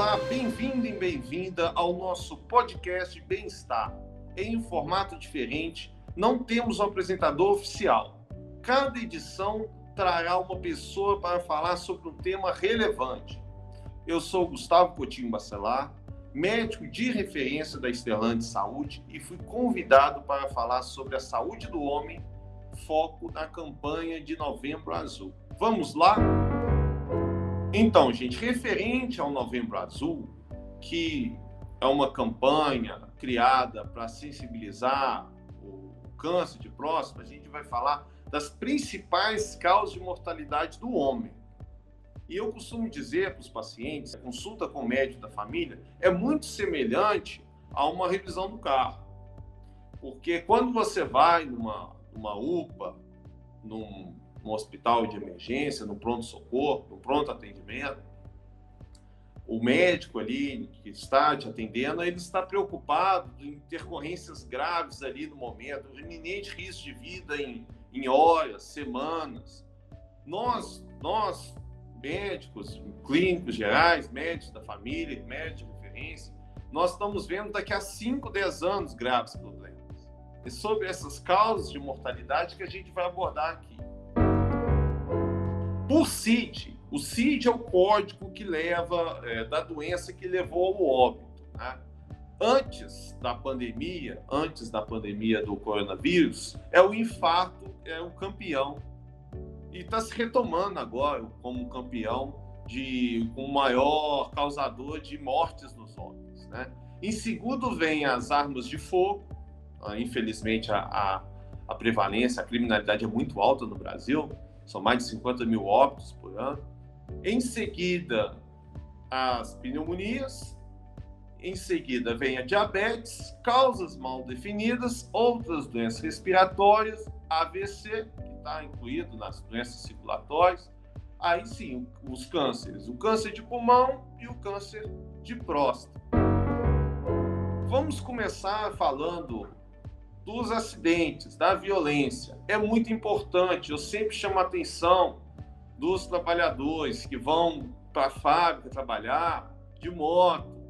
Olá, bem-vindo e bem-vinda ao nosso podcast Bem-Estar. Em um formato diferente, não temos um apresentador oficial. Cada edição trará uma pessoa para falar sobre um tema relevante. Eu sou Gustavo Coutinho Bacelar, médico de referência da Sterlande Saúde e fui convidado para falar sobre a saúde do homem, foco na campanha de Novembro Azul. Vamos lá? Então, gente, referente ao Novembro Azul, que é uma campanha criada para sensibilizar o câncer de próstata, a gente vai falar das principais causas de mortalidade do homem. E eu costumo dizer para os pacientes, a consulta com o médico da família é muito semelhante a uma revisão do carro. Porque quando você vai numa, numa UPA, num no hospital de emergência, no pronto-socorro, no pronto atendimento, o médico ali que está te atendendo, ele está preocupado em intercorrências graves ali no momento, iminente risco de vida em, em horas, semanas. Nós, nós, médicos, clínicos gerais, médicos da família, médicos de referência, nós estamos vendo daqui a 5, 10 anos graves problemas. É sobre essas causas de mortalidade que a gente vai abordar aqui por CID. O CID é o código que leva é, da doença que levou ao óbito. Né? Antes da pandemia, antes da pandemia do coronavírus, é o infarto, é o campeão. E está se retomando agora como campeão de o maior causador de mortes nos homens. Né? Em segundo vem as armas de fogo. Ah, infelizmente a, a, a prevalência, a criminalidade é muito alta no Brasil são mais de 50 mil óbitos por ano. Em seguida, as pneumonias. Em seguida, vem a diabetes, causas mal definidas, outras doenças respiratórias, AVC, que está incluído nas doenças circulatórias. Aí sim, os cânceres, o câncer de pulmão e o câncer de próstata. Vamos começar falando dos acidentes, da violência. É muito importante. Eu sempre chamo a atenção dos trabalhadores que vão para a fábrica trabalhar de moto.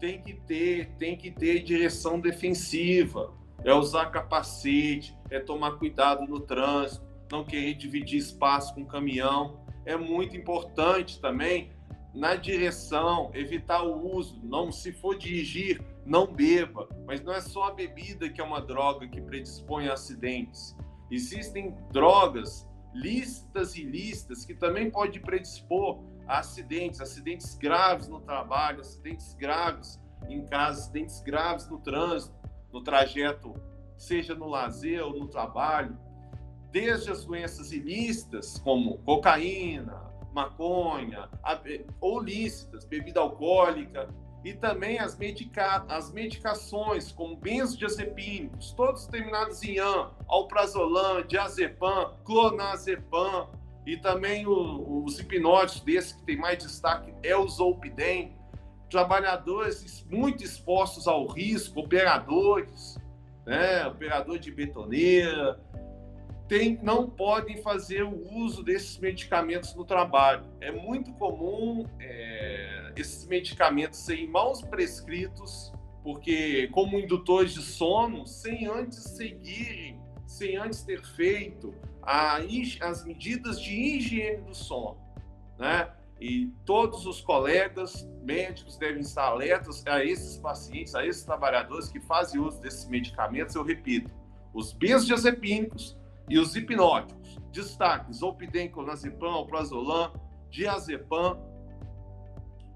Tem que ter, tem que ter direção defensiva. É usar capacete, é tomar cuidado no trânsito, não querer dividir espaço com caminhão. É muito importante também na direção, evitar o uso, não se for dirigir, não beba. Mas não é só a bebida que é uma droga que predispõe a acidentes. Existem drogas lícitas e ilícitas que também pode predispor a acidentes, acidentes graves no trabalho, acidentes graves em casa, acidentes graves no trânsito, no trajeto, seja no lazer ou no trabalho. Desde as doenças ilícitas, como cocaína, maconha, ou lícitas, bebida alcoólica, e também as, medica as medicações, como benzodiazepínicos, todos terminados em an, alprazolam, diazepam, clonazepam, e também o, os hipnóticos, desse que tem mais destaque é o zolpidem, trabalhadores muito expostos ao risco, operadores, né, operador de betoneira, tem, não podem fazer o uso desses medicamentos no trabalho. É muito comum é, esses medicamentos serem mal prescritos, porque como indutores de sono, sem antes seguirem, sem antes ter feito a, as medidas de higiene do sono, né? E todos os colegas médicos devem estar alertas a esses pacientes, a esses trabalhadores que fazem uso desses medicamentos. Eu repito, os benzodiazepínicos, e os hipnóticos. Destaques: Zolpidem, clonazepam, prazolam, diazepam.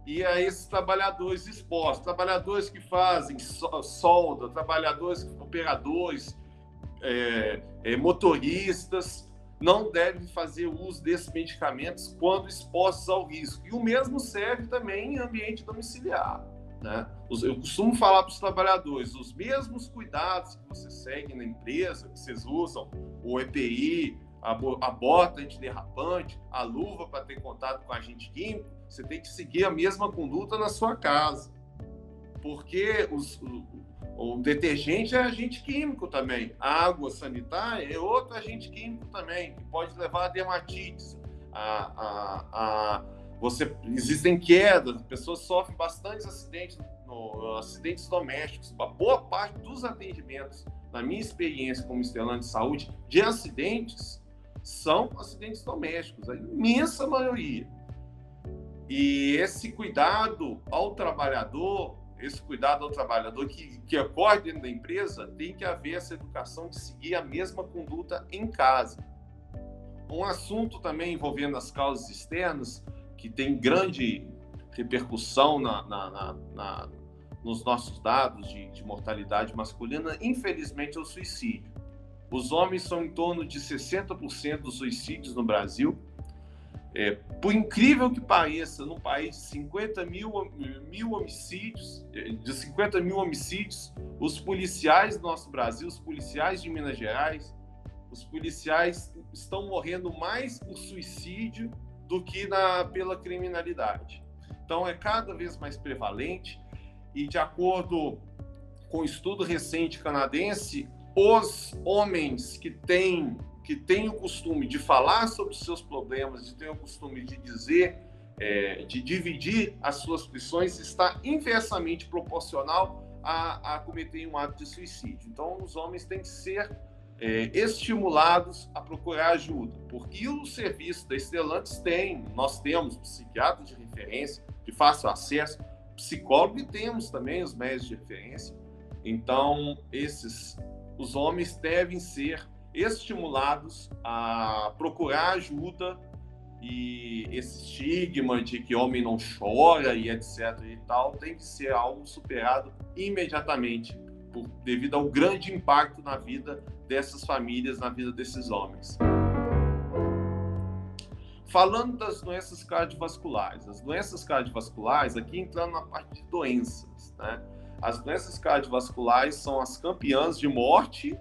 E a esses trabalhadores expostos, trabalhadores que fazem solda, trabalhadores, operadores, é, é, motoristas, não devem fazer uso desses medicamentos quando expostos ao risco. E o mesmo serve também em ambiente domiciliar. Né? Eu costumo falar para os trabalhadores, os mesmos cuidados que você segue na empresa, que vocês usam, o EPI, a, a bota antiderrapante, a luva para ter contato com agente químico, você tem que seguir a mesma conduta na sua casa. Porque os, o, o detergente é agente químico também. A água sanitária é outro agente químico também, que pode levar a dermatites, a, a, a você existem quedas, pessoas sofrem bastante acidentes, no, acidentes domésticos. Uma boa parte dos atendimentos, na minha experiência como estelante de saúde, de acidentes são acidentes domésticos, a imensa maioria. E esse cuidado ao trabalhador, esse cuidado ao trabalhador que, que dentro da empresa, tem que haver essa educação de seguir a mesma conduta em casa. Um assunto também envolvendo as causas externas, que tem grande repercussão na, na, na, na nos nossos dados de, de, mortalidade masculina, infelizmente, é o suicídio. Os homens são em torno de 60% dos suicídios no Brasil. É, por incrível que pareça, num país de 50 mil, mil homicídios, de 50 mil homicídios, os policiais do nosso Brasil, os policiais de Minas Gerais, os policiais estão morrendo mais por suicídio do que na, pela criminalidade. Então é cada vez mais prevalente e de acordo com um estudo recente canadense, os homens que têm que têm o costume de falar sobre os seus problemas, de ter o costume de dizer, é, de dividir as suas lições, está inversamente proporcional a, a cometer um ato de suicídio. Então, os homens têm que ser é, estimulados a procurar ajuda, porque o serviço da Estelantes tem, nós temos psiquiatras de referência, de fácil acesso, psicólogo e temos também os médicos de referência. Então, esses, os homens devem ser estimulados a procurar ajuda e esse estigma de que homem não chora e etc e tal tem que ser algo superado imediatamente por, devido ao grande impacto na vida dessas famílias, na vida desses homens. Falando das doenças cardiovasculares, as doenças cardiovasculares, aqui entrando na parte de doenças, né? As doenças cardiovasculares são as campeãs de morte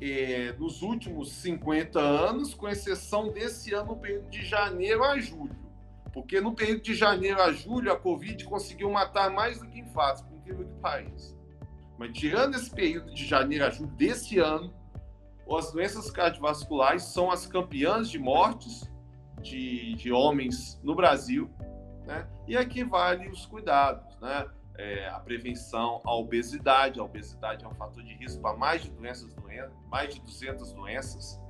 eh, nos últimos 50 anos, com exceção desse ano, no período de janeiro a julho. Porque no período de janeiro a julho, a Covid conseguiu matar mais do que infartos, por incrível que pareça. Mas tirando esse período de janeiro a julho desse ano, as doenças cardiovasculares são as campeãs de mortes de, de homens no Brasil, né? E aqui vale os cuidados, né? É, a prevenção à obesidade. A obesidade é um fator de risco para mais de doenças, mais de 200 doenças.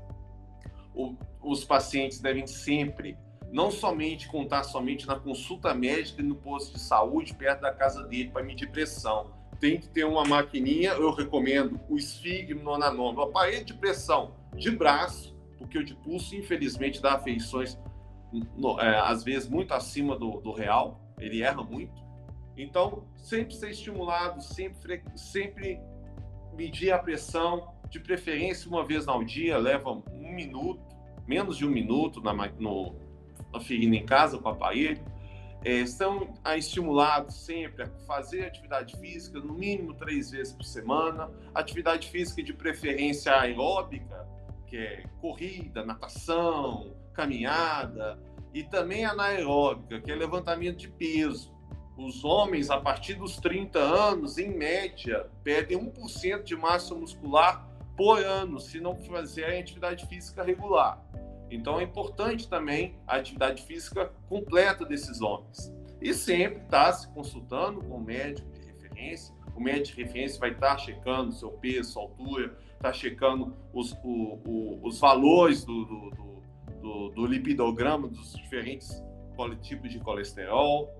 O, os pacientes devem sempre, não somente contar somente na consulta médica e no posto de saúde perto da casa dele para medir pressão, tem que ter uma maquininha, eu recomendo o esfigmonanômetro, o aparelho de pressão de braço, porque o de pulso, infelizmente, dá afeições, no, é, às vezes, muito acima do, do, real, ele erra muito. Então, sempre ser estimulado, sempre, sempre medir a pressão, de preferência uma vez ao dia, leva um minuto, menos de um minuto na, no, aferindo em casa com o aparelho é, estimulados sempre a fazer atividade física, no mínimo três vezes por semana, atividade física de preferência aeróbica, que é corrida, natação, caminhada, e também anaeróbica, que é levantamento de peso. Os homens, a partir dos 30 anos, em média, perdem 1% de massa muscular por ano, se não fizerem atividade física regular. Então é importante também a atividade física completa desses homens. E sempre estar tá se consultando com o médico de referência. O médico de referência vai estar tá checando seu peso, altura, está checando os, o, o, os valores do, do, do, do, lipidograma dos diferentes tipos de colesterol.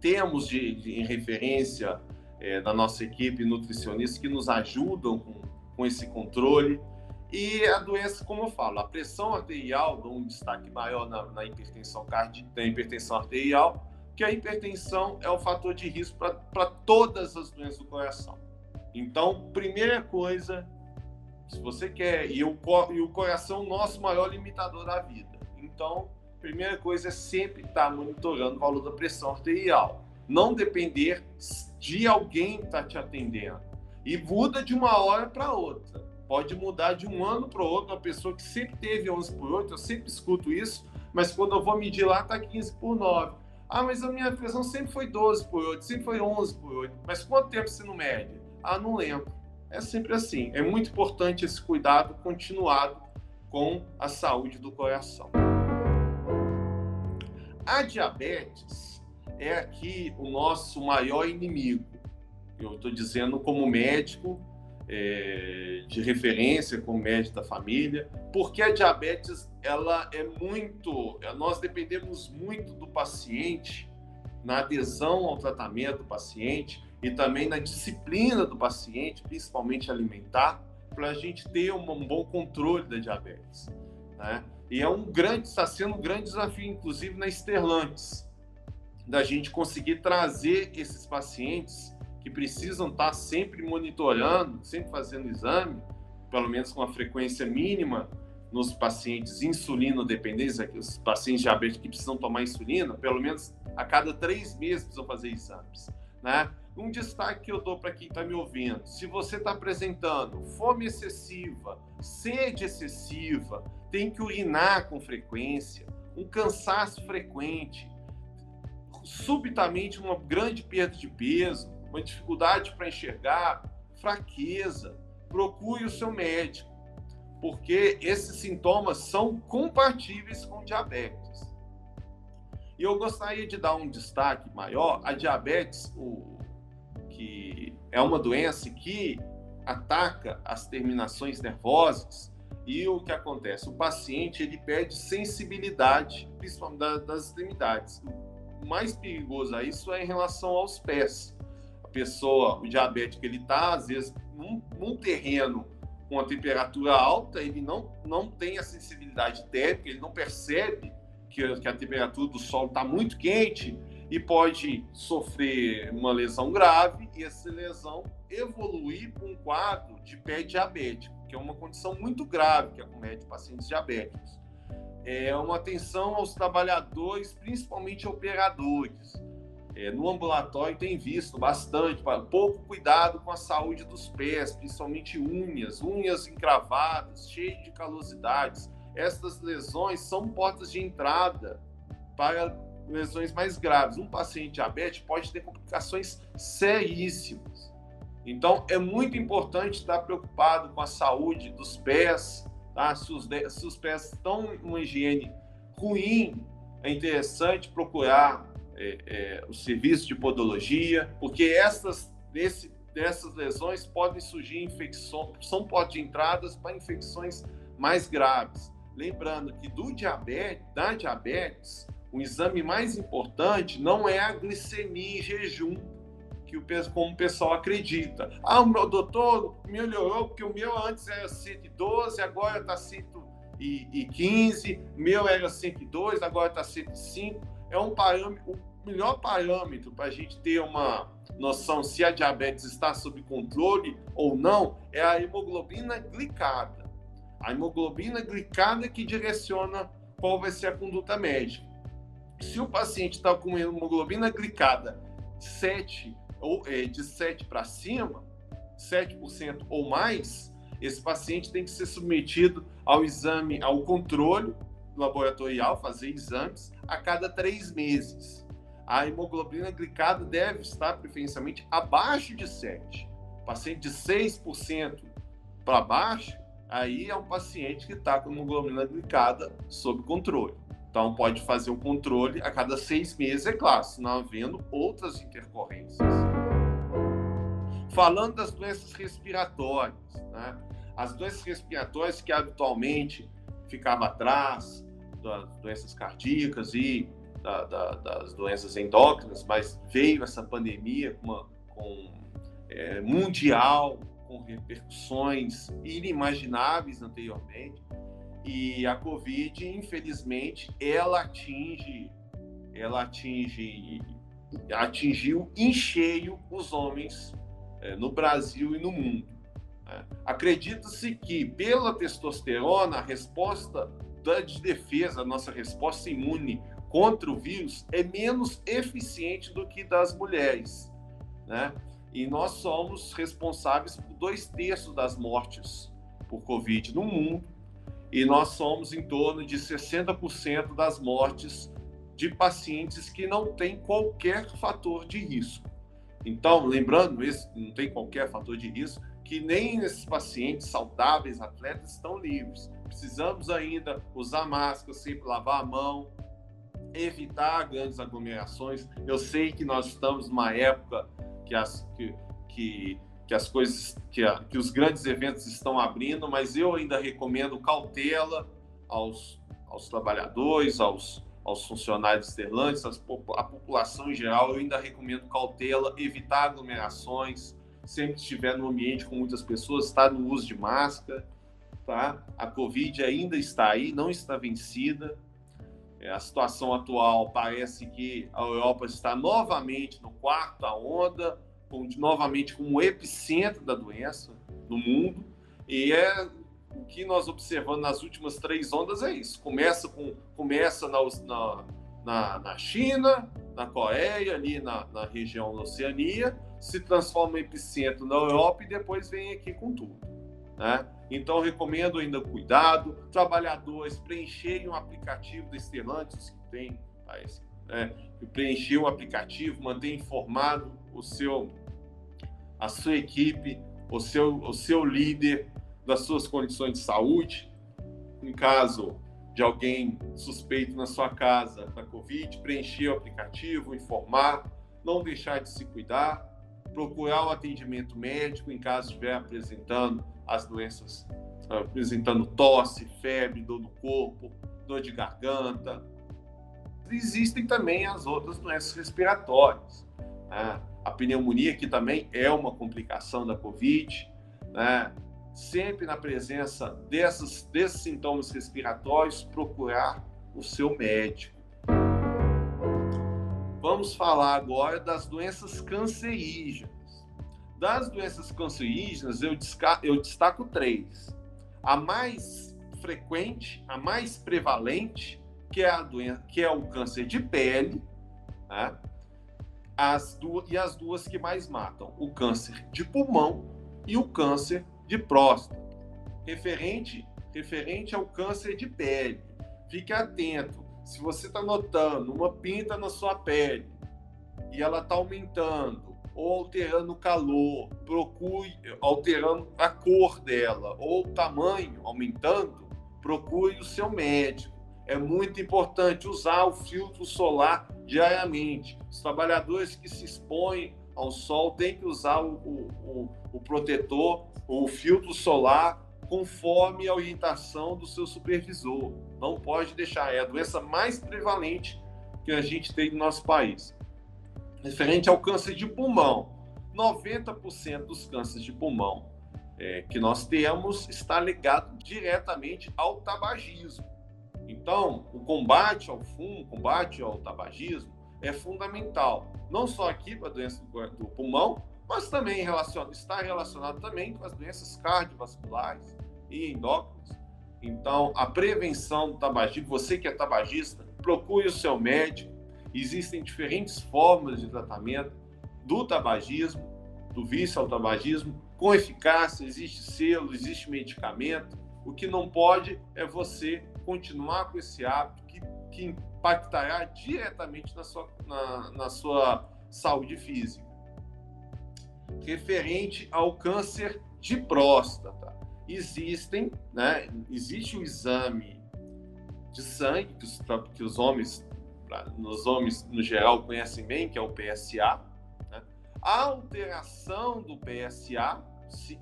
Temos de, de em referência é, da nossa equipe nutricionista que nos ajudam com, com esse controle. E a doença, como eu falo, a pressão arterial dá um destaque maior na, na hipertensão cardíaca, na hipertensão arterial, que a hipertensão é o fator de risco para todas as doenças do coração. Então, primeira coisa, se você quer, e o, e o coração é o nosso maior limitador da vida. Então, primeira coisa é sempre estar monitorando o valor da pressão arterial. Não depender de alguém estar tá te atendendo. E muda de uma hora para outra pode mudar de um ano para o outro. Uma pessoa que sempre teve 11 por 8, eu sempre escuto isso, mas quando eu vou medir lá, está 15 por 9. Ah, mas a minha pressão sempre foi 12 por 8, sempre foi 11 por 8. Mas quanto tempo você não mede? Ah, não lembro. É sempre assim. É muito importante esse cuidado continuado com a saúde do coração. A diabetes é aqui o nosso maior inimigo. Eu estou dizendo como médico é, de referência, como médico da família, porque a diabetes ela é muito, nós dependemos muito do paciente na adesão ao tratamento do paciente e também na disciplina do paciente, principalmente alimentar, para a gente ter um, bom controle da diabetes. Né? E é um grande, está sendo um grande desafio, inclusive na Sterlantes, da gente conseguir trazer esses pacientes precisam estar sempre monitorando, sempre fazendo exame, pelo menos com a frequência mínima nos pacientes insulino dependentes, os pacientes diabéticos que precisam tomar insulina, pelo menos a cada três meses precisam fazer exames, né? Um destaque que eu dou para quem está me ouvindo: se você está apresentando fome excessiva, sede excessiva, tem que urinar com frequência, um cansaço frequente, subitamente uma grande perda de peso, uma dificuldade para enxergar, fraqueza, procure o seu médico, porque esses sintomas são compatíveis com diabetes. E eu gostaria de dar um destaque maior: a diabetes, o, que é uma doença que ataca as terminações nervosas. E o que acontece? O paciente ele perde sensibilidade, principalmente das extremidades. O mais perigoso a isso é em relação aos pés. Pessoa, o diabético, ele está, às vezes, num, num terreno com a temperatura alta, ele não, não tem a sensibilidade térmica, ele não percebe que, que a temperatura do solo está muito quente e pode sofrer uma lesão grave e essa lesão evoluir para um quadro de pé diabético, que é uma condição muito grave que acomete pacientes diabéticos. É uma atenção aos trabalhadores, principalmente operadores. É, no ambulatório tem visto bastante, pouco cuidado com a saúde dos pés, principalmente unhas, unhas encravadas, cheias de calosidades. Essas lesões são portas de entrada para lesões mais graves. Um paciente diabético pode ter complicações seríssimas. Então, é muito importante estar preocupado com a saúde dos pés, tá? se, os, se os pés estão em uma higiene ruim, é interessante procurar é, é, o serviço de podologia, porque essas, dessas lesões podem surgir infecções, são portas de entradas para infecções mais graves. Lembrando que do diabetes, da diabetes, o exame mais importante não é a glicemia em jejum, que o, como o pessoal acredita. Ah, o meu doutor melhorou, porque o meu antes era 112, agora está 115, meu era 102, agora está 105. É um parâmetro, o melhor parâmetro para a gente ter uma noção se a diabetes está sob controle ou não é a hemoglobina glicada. A hemoglobina glicada que direciona qual vai ser a conduta médica. Se o paciente está com hemoglobina glicada 7 ou é, de 7 para cima, 7% ou mais, esse paciente tem que ser submetido ao exame, ao controle laboratorial, fazer exames a cada três meses. A hemoglobina glicada deve estar preferencialmente abaixo de 7. Paciente de 6% para baixo, aí é um paciente que está com hemoglobina glicada sob controle. Então, pode fazer o controle a cada seis meses, é claro, não havendo outras intercorrências. Falando das doenças respiratórias, né? as doenças respiratórias que habitualmente ficavam atrás das doenças cardíacas e da, da, das doenças endócrinas, mas veio essa pandemia com, uma, com é, mundial, com repercussões inimagináveis anteriormente. E a Covid, infelizmente, ela atinge, ela atinge, atingiu em cheio os homens é, no Brasil e no mundo. Né? Acredita-se que pela testosterona a resposta de defesa, a nossa resposta imune contra o vírus é menos eficiente do que das mulheres, né? E nós somos responsáveis por dois terços das mortes por Covid no mundo e nós somos em torno de 60% das mortes de pacientes que não têm qualquer fator de risco. Então, lembrando, esse não tem qualquer fator de risco, que nem esses pacientes saudáveis, atletas, estão livres. Precisamos ainda usar máscara, sempre lavar a mão, evitar grandes aglomerações. Eu sei que nós estamos numa época que as, que, que, que as coisas, que, a, que os grandes eventos estão abrindo, mas eu ainda recomendo cautela aos, aos trabalhadores, aos, aos funcionários exterlantes, a população em geral, eu ainda recomendo cautela, evitar aglomerações, sempre que estiver no ambiente com muitas pessoas, estar no uso de máscara, tá? A Covid ainda está aí, não está vencida. É, a situação atual parece que a Europa está novamente no quarto onda, com, novamente como epicentro da doença no mundo, e é o que nós observamos nas últimas três ondas é isso. Começa, com, começa na, na, na China, na Coreia, ali na, na região da Oceania, se transforma em epicentro na Europa e depois vem aqui com tudo. Né? Então, recomendo ainda cuidado. Trabalhadores, preencherem o aplicativo da Stellantis, que tem né? preencher o aplicativo, manter informado o seu, a sua equipe, o seu, o seu líder das suas condições de saúde. Em caso de alguém suspeito na sua casa da Covid, preencher o aplicativo, informar, não deixar de se cuidar, procurar o atendimento médico em caso estiver apresentando as doenças, apresentando tosse, febre, dor no corpo, dor de garganta. Existem também as outras doenças respiratórias. Né? A pneumonia, que também é uma complicação da Covid, né? Sempre na presença dessas, desses sintomas respiratórios, procurar o seu médico. Vamos falar agora das doenças cancerígenas. Das doenças cancerígenas, eu, eu destaco três. A mais frequente, a mais prevalente, que é, a doença, que é o câncer de pele, né? as duas, e as duas que mais matam, o câncer de pulmão e o câncer de próstata. Referente, referente ao câncer de pele. Fique atento. Se você está notando uma pinta na sua pele e ela está aumentando ou alterando o calor, procure alterando a cor dela ou o tamanho aumentando, procure o seu médico. É muito importante usar o filtro solar diariamente. Os trabalhadores que se expõem ao sol têm que usar o, o, o protetor o filtro solar conforme a orientação do seu supervisor. Não pode deixar, é a doença mais prevalente que a gente tem no nosso país. Referente ao câncer de pulmão, 90% dos cânceres de pulmão é, que nós temos está ligado diretamente ao tabagismo. Então, o combate ao fumo, combate ao tabagismo é fundamental, não só aqui para a doença do pulmão, mas também relaciona, está relacionado também com as doenças cardiovasculares e endócrinas. Então, a prevenção do tabagismo, você que é tabagista, procure o seu médico. Existem diferentes formas de tratamento do tabagismo, do vício ao tabagismo, com eficácia, existe selo, existe medicamento. O que não pode é você continuar com esse hábito que, que impactará diretamente na sua, na, na sua saúde física referente ao câncer de próstata. Existem, né, existe o exame de sangue que os, que os homens, nos homens no geral conhecem bem, que é o PSA. Né? A alteração do PSA,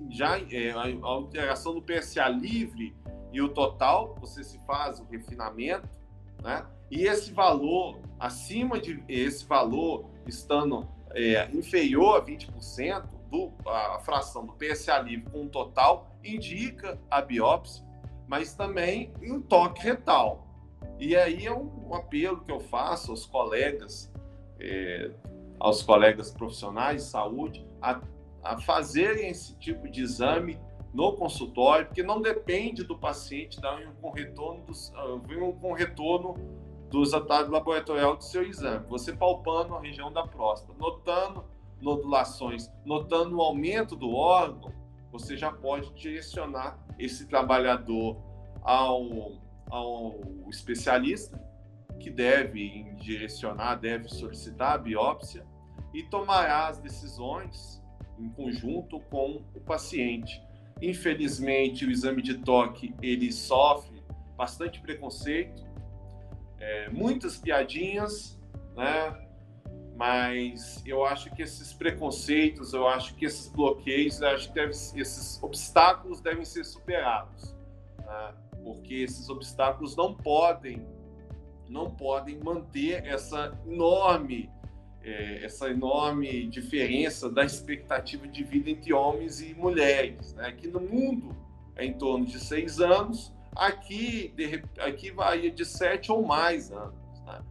já é, a alteração do PSA livre e o total, você se faz o refinamento, né? E esse valor, acima de esse valor, estando é, inferior a 20%, do, a fração do PSA livre com o total, indica a biópsia, mas também o toque retal. E aí é um apelo que eu faço aos colegas, é, aos colegas profissionais de saúde, a, a fazerem esse tipo de exame no consultório, porque não depende do paciente dar um retorno dos, um com retorno dos resultados laboratoriais do seu exame. Você palpando a região da próstata, notando nodulações, notando o aumento do órgão, você já pode direcionar esse trabalhador ao, ao especialista, que deve direcionar, deve solicitar a biópsia e tomará as decisões em conjunto com o paciente. Infelizmente, o exame de toque ele sofre bastante preconceito é, muitas piadinhas, né? Mas eu acho que esses preconceitos, eu acho que esses bloqueios, eu acho que deve, esses obstáculos devem ser superados, né? porque esses obstáculos não podem, não podem manter essa enorme é, essa enorme diferença da expectativa de vida entre homens e mulheres, né? que no mundo é em torno de seis anos, aqui, de, aqui varia de sete ou mais anos. Né?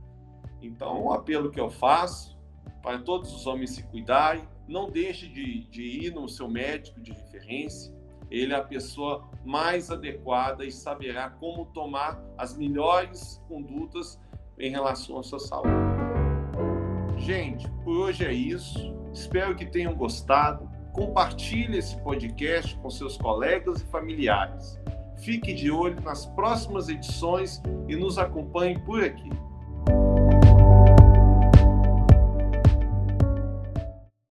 Então, o apelo que eu faço para todos os homens se cuidarem, não deixe de, de ir no seu médico de referência, ele é a pessoa mais adequada e saberá como tomar as melhores condutas em relação à sua saúde. Gente, por hoje é isso. Espero que tenham gostado. Compartilhe esse podcast com seus colegas e familiares. Fique de olho nas próximas edições e nos acompanhe por aqui.